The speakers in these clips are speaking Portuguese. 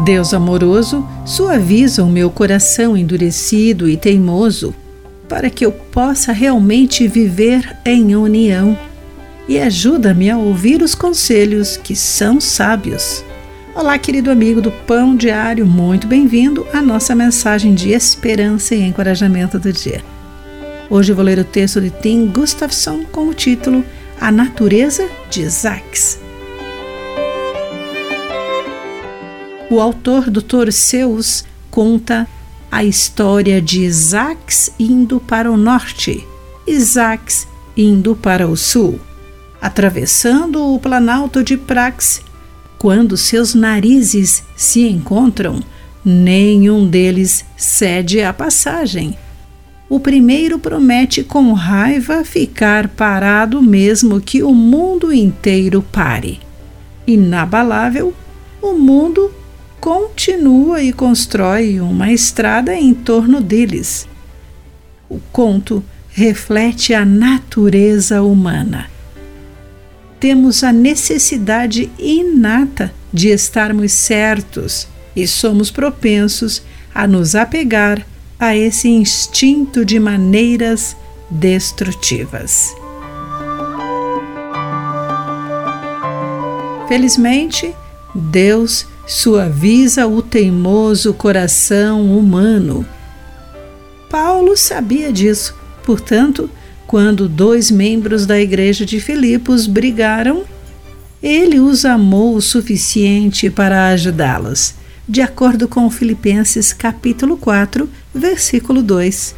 Deus amoroso, suaviza o meu coração endurecido e teimoso, para que eu possa realmente viver em união, e ajuda-me a ouvir os conselhos que são sábios. Olá, querido amigo do Pão Diário, muito bem-vindo à nossa mensagem de esperança e encorajamento do dia. Hoje vou ler o texto de Tim Gustafson com o título A Natureza de Isaacs. O autor do Torceus conta a história de Isaacs indo para o norte, Isaacs indo para o sul, atravessando o planalto de Prax. Quando seus narizes se encontram, nenhum deles cede a passagem. O primeiro promete com raiva ficar parado mesmo que o mundo inteiro pare. Inabalável, o mundo continua e constrói uma estrada em torno deles. O conto reflete a natureza humana. Temos a necessidade inata de estarmos certos e somos propensos a nos apegar a esse instinto de maneiras destrutivas. Felizmente, Deus suaviza o teimoso coração humano. Paulo sabia disso, portanto, quando dois membros da igreja de Filipos brigaram, ele os amou o suficiente para ajudá-los, de acordo com Filipenses capítulo 4, versículo 2,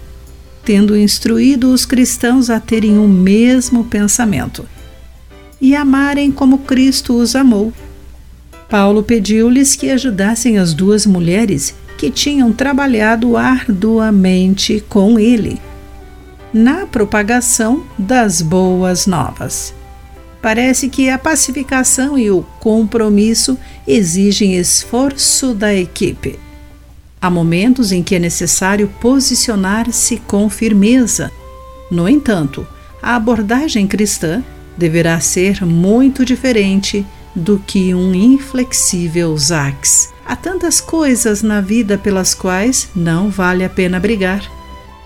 tendo instruído os cristãos a terem o mesmo pensamento e amarem como Cristo os amou Paulo pediu-lhes que ajudassem as duas mulheres que tinham trabalhado arduamente com ele na propagação das boas novas. Parece que a pacificação e o compromisso exigem esforço da equipe. Há momentos em que é necessário posicionar-se com firmeza. No entanto, a abordagem cristã deverá ser muito diferente do que um inflexível Zax. Há tantas coisas na vida pelas quais não vale a pena brigar.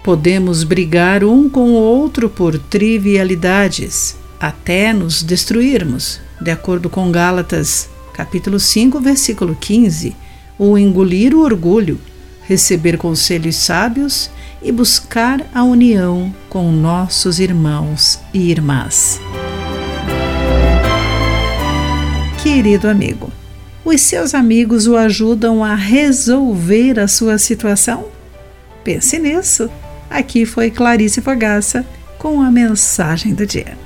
Podemos brigar um com o outro por trivialidades, até nos destruirmos, de acordo com Gálatas, capítulo 5, versículo 15, ou engolir o orgulho, receber conselhos sábios e buscar a união com nossos irmãos e irmãs. Querido amigo, os seus amigos o ajudam a resolver a sua situação? Pense nisso. Aqui foi Clarice Fogaça com a mensagem do dia.